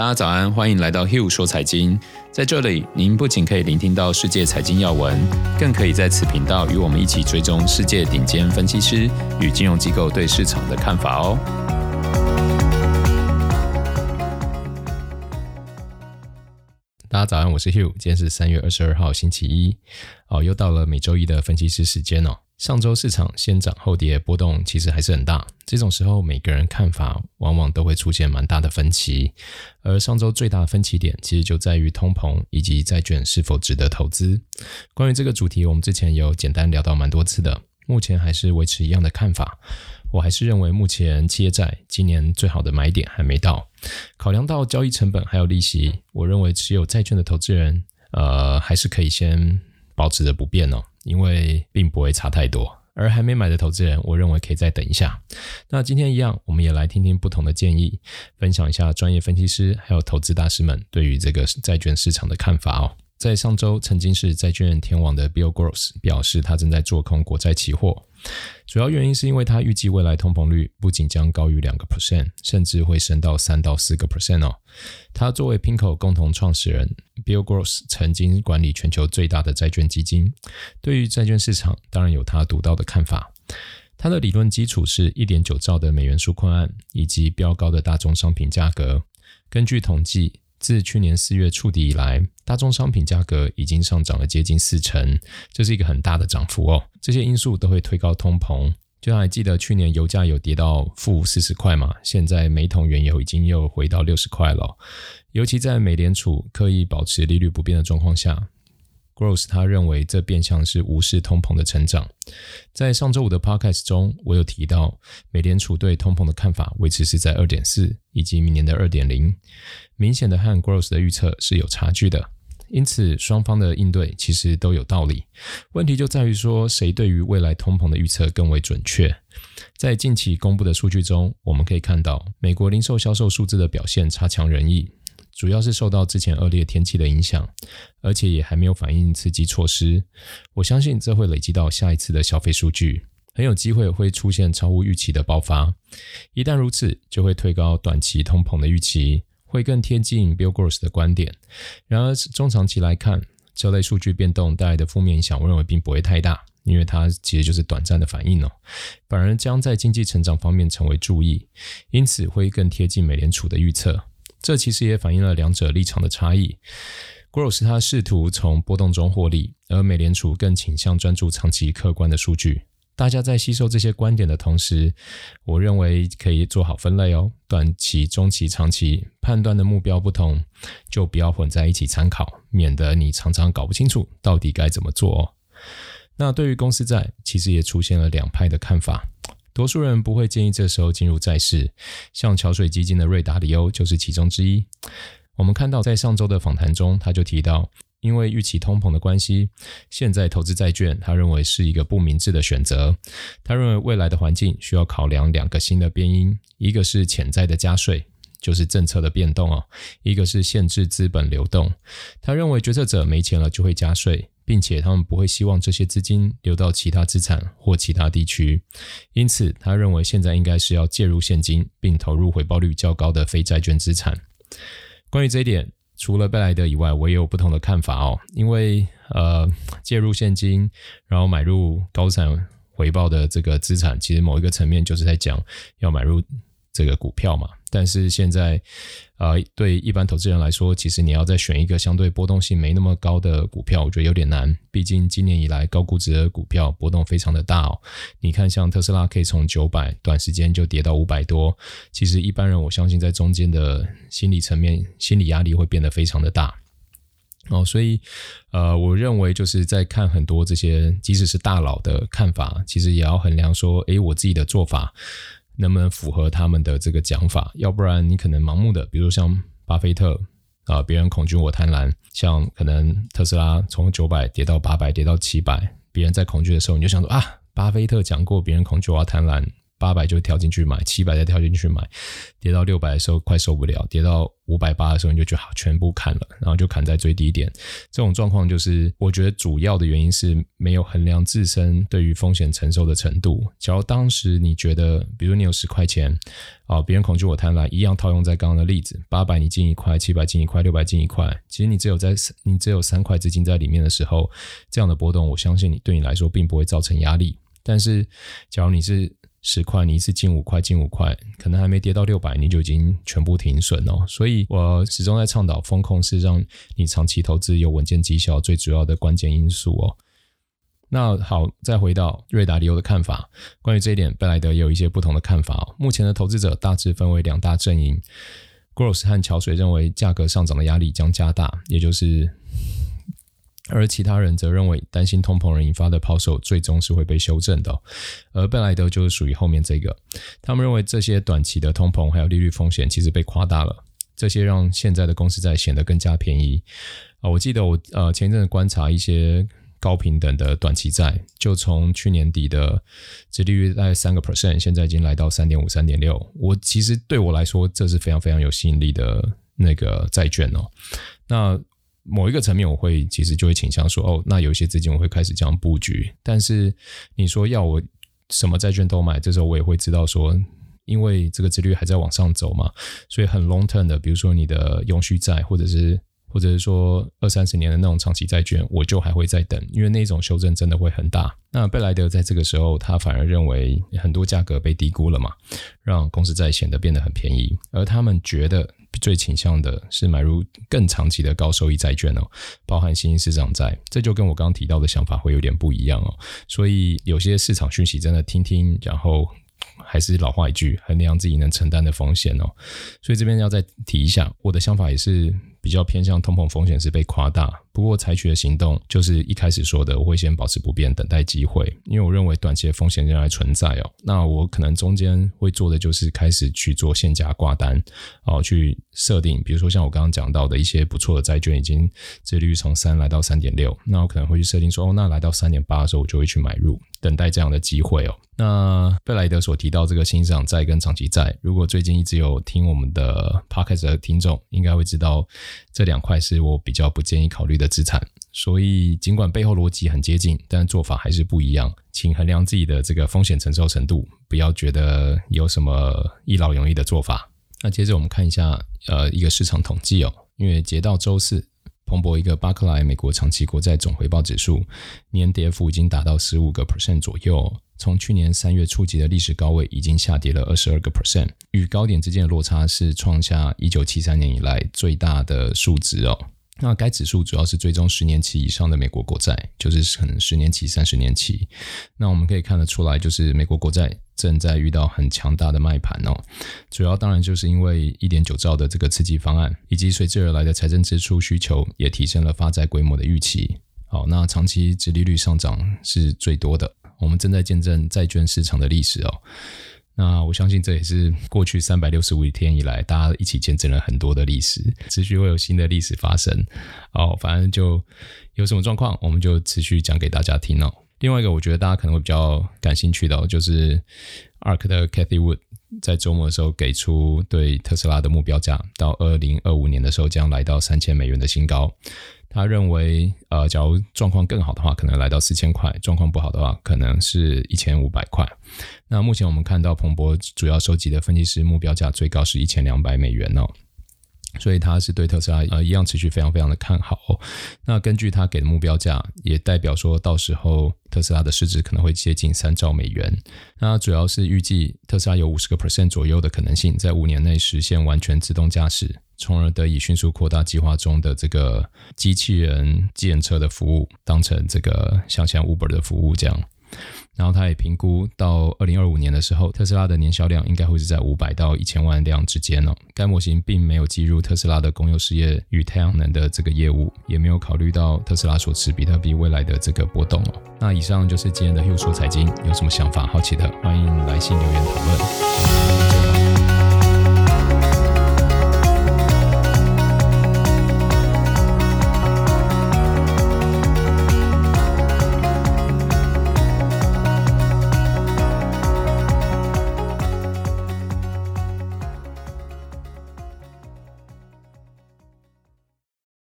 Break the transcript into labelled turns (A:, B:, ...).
A: 大家早安，欢迎来到 Hugh 说财经。在这里，您不仅可以聆听到世界财经要闻，更可以在此频道与我们一起追踪世界顶尖分析师与金融机构对市场的看法哦。
B: 大家早安，我是 Hugh，今天是三月二十二号星期一，哦，又到了每周一的分析师时间哦。上周市场先涨后跌，波动其实还是很大。这种时候，每个人看法往往都会出现蛮大的分歧。而上周最大的分歧点，其实就在于通膨以及债券是否值得投资。关于这个主题，我们之前有简单聊到蛮多次的，目前还是维持一样的看法。我还是认为，目前企业债今年最好的买点还没到。考量到交易成本还有利息，我认为持有债券的投资人，呃，还是可以先保持着不变哦。因为并不会差太多，而还没买的投资人，我认为可以再等一下。那今天一样，我们也来听听不同的建议，分享一下专业分析师还有投资大师们对于这个债券市场的看法哦。在上周曾经是债券天王的 Bill Gross 表示，他正在做空国债期货。主要原因是因为他预计未来通膨率不仅将高于两个 percent，甚至会升到三到四个 percent 哦。他作为 PIMCO 共同创始人，Bill Gross 曾经管理全球最大的债券基金，对于债券市场当然有他独到的看法。他的理论基础是一点九兆的美元纾困案以及飙高的大宗商品价格。根据统计，自去年四月触底以来，大宗商品价格已经上涨了接近四成，这是一个很大的涨幅哦。这些因素都会推高通膨。就还记得去年油价有跌到负四十块嘛？现在每桶原油已经又回到六十块了。尤其在美联储刻意保持利率不变的状况下。Gross 他认为这变相是无视通膨的成长。在上周五的 Podcast 中，我有提到美联储对通膨的看法维持是在二点四，以及明年的二点零，明显的和 Gross 的预测是有差距的。因此，双方的应对其实都有道理。问题就在于说，谁对于未来通膨的预测更为准确。在近期公布的数据中，我们可以看到美国零售销售数字的表现差强人意。主要是受到之前恶劣天气的影响，而且也还没有反映刺激措施。我相信这会累积到下一次的消费数据，很有机会会出现超乎预期的爆发。一旦如此，就会推高短期通膨的预期，会更贴近 Bill Gross 的观点。然而，中长期来看，这类数据变动带来的负面影响，我认为并不会太大，因为它其实就是短暂的反应哦，反而将在经济成长方面成为注意，因此会更贴近美联储的预测。这其实也反映了两者立场的差异。Gross 他试图从波动中获利，而美联储更倾向专注长期客观的数据。大家在吸收这些观点的同时，我认为可以做好分类哦。短期、中期、长期判断的目标不同，就不要混在一起参考，免得你常常搞不清楚到底该怎么做哦。那对于公司债，其实也出现了两派的看法。多数人不会建议这时候进入债市，像桥水基金的瑞达里欧就是其中之一。我们看到在上周的访谈中，他就提到，因为预期通膨的关系，现在投资债券，他认为是一个不明智的选择。他认为未来的环境需要考量两个新的变因，一个是潜在的加税，就是政策的变动哦；一个是限制资本流动。他认为决策者没钱了就会加税。并且他们不会希望这些资金流到其他资产或其他地区，因此他认为现在应该是要介入现金，并投入回报率较高的非债券资产。关于这一点，除了贝莱德以外，我也有不同的看法哦。因为呃，介入现金，然后买入高产回报的这个资产，其实某一个层面就是在讲要买入这个股票嘛。但是现在，呃，对一般投资人来说，其实你要再选一个相对波动性没那么高的股票，我觉得有点难。毕竟今年以来高估值的股票波动非常的大哦。你看，像特斯拉可以从九百短时间就跌到五百多，其实一般人我相信在中间的心理层面，心理压力会变得非常的大哦。所以，呃，我认为就是在看很多这些，即使是大佬的看法，其实也要衡量说，诶，我自己的做法。能不能符合他们的这个讲法？要不然你可能盲目的，比如像巴菲特啊，别人恐惧我贪婪，像可能特斯拉从九百跌到八百，跌到七百，别人在恐惧的时候，你就想说啊，巴菲特讲过别人恐惧我贪婪，八百就跳进去买，七百再跳进去买，跌到六百的时候快受不了，跌到五百八的时候你就觉得，全部砍了，然后就砍在最低点。这种状况就是，我觉得主要的原因是没有衡量自身对于风险承受的程度。假如当时你觉得，比如你有十块钱，啊，别人恐惧我贪婪，一样套用在刚刚的例子，八百你进一块，七百进一块，六百进一块，其实你只有在你只有三块资金在里面的时候，这样的波动，我相信你对你来说并不会造成压力。但是，假如你是十块，你一次进五块，进五块，可能还没跌到六百，你就已经全部停损哦。所以我始终在倡导，风控是让你长期投资有稳健绩效最主要的关键因素哦。那好，再回到瑞达利欧的看法，关于这一点，贝莱德也有一些不同的看法。目前的投资者大致分为两大阵营，Gross 和桥水认为价格上涨的压力将加大，也就是。而其他人则认为，担心通膨而引发的抛售最终是会被修正的，而贝莱德就是属于后面这个。他们认为这些短期的通膨还有利率风险其实被夸大了，这些让现在的公司债显得更加便宜。啊，我记得我呃前一阵子观察一些高平等的短期债，就从去年底的殖利率大概三个 percent，现在已经来到三点五、三点六。我其实对我来说，这是非常非常有吸引力的那个债券哦。那某一个层面，我会其实就会倾向说，哦，那有一些资金我会开始这样布局。但是你说要我什么债券都买，这时候我也会知道说，因为这个殖利率还在往上走嘛，所以很 long term 的，比如说你的永续债，或者是或者是说二三十年的那种长期债券，我就还会再等，因为那种修正真的会很大。那贝莱德在这个时候，他反而认为很多价格被低估了嘛，让公司债显得变得很便宜，而他们觉得。最倾向的是买入更长期的高收益债券哦，包含新兴市场债，这就跟我刚刚提到的想法会有点不一样哦。所以有些市场讯息真的听听，然后还是老话一句，衡量自己能承担的风险哦。所以这边要再提一下，我的想法也是。比较偏向通膨风险是被夸大，不过采取的行动就是一开始说的，我会先保持不变，等待机会，因为我认为短期的风险仍然存在哦。那我可能中间会做的就是开始去做限价挂单，哦，去设定，比如说像我刚刚讲到的一些不错的债券，已经殖利率从三来到三点六，那我可能会去设定说，哦，那来到三点八的时候，我就会去买入，等待这样的机会哦。那贝莱德所提到这个新市场债跟长期债，如果最近一直有听我们的 Podcast 的听众，应该会知道。这两块是我比较不建议考虑的资产，所以尽管背后逻辑很接近，但做法还是不一样。请衡量自己的这个风险承受程度，不要觉得有什么一劳永逸的做法。那接着我们看一下，呃，一个市场统计哦，因为截到周四，彭博一个巴克莱美国长期国债总回报指数年跌幅已经达到十五个 percent 左右。从去年三月触及的历史高位，已经下跌了二十二个 percent，与高点之间的落差是创下一九七三年以来最大的数值哦。那该指数主要是追踪十年期以上的美国国债，就是可能十年期、三十年期。那我们可以看得出来，就是美国国债正在遇到很强大的卖盘哦。主要当然就是因为一点九兆的这个刺激方案，以及随之而来的财政支出需求，也提升了发债规模的预期。好，那长期殖利率上涨是最多的。我们正在见证债券市场的历史哦，那我相信这也是过去三百六十五天以来，大家一起见证了很多的历史，持续会有新的历史发生。哦，反正就有什么状况，我们就持续讲给大家听哦。另外一个，我觉得大家可能会比较感兴趣的哦，就是 ARK 的 Cathy Wood 在周末的时候给出对特斯拉的目标价，到二零二五年的时候将来到三千美元的新高。他认为，呃，假如状况更好的话，可能来到四千块；状况不好的话，可能是一千五百块。那目前我们看到彭博主要收集的分析师目标价最高是一千两百美元哦。所以他是对特斯拉呃一样持续非常非常的看好哦。那根据他给的目标价，也代表说到时候特斯拉的市值可能会接近三兆美元。那主要是预计特斯拉有五十个 percent 左右的可能性，在五年内实现完全自动驾驶，从而得以迅速扩大计划中的这个机器人建车的服务，当成这个像像 Uber 的服务这样。然后他也评估到二零二五年的时候，特斯拉的年销量应该会是在五百到一千万辆之间哦。该模型并没有计入特斯拉的公用事业与太阳能的这个业务，也没有考虑到特斯拉所持比特币未来的这个波动哦。那以上就是今天的 h u 说财经，有什么想法、好奇的，欢迎来信留言讨论。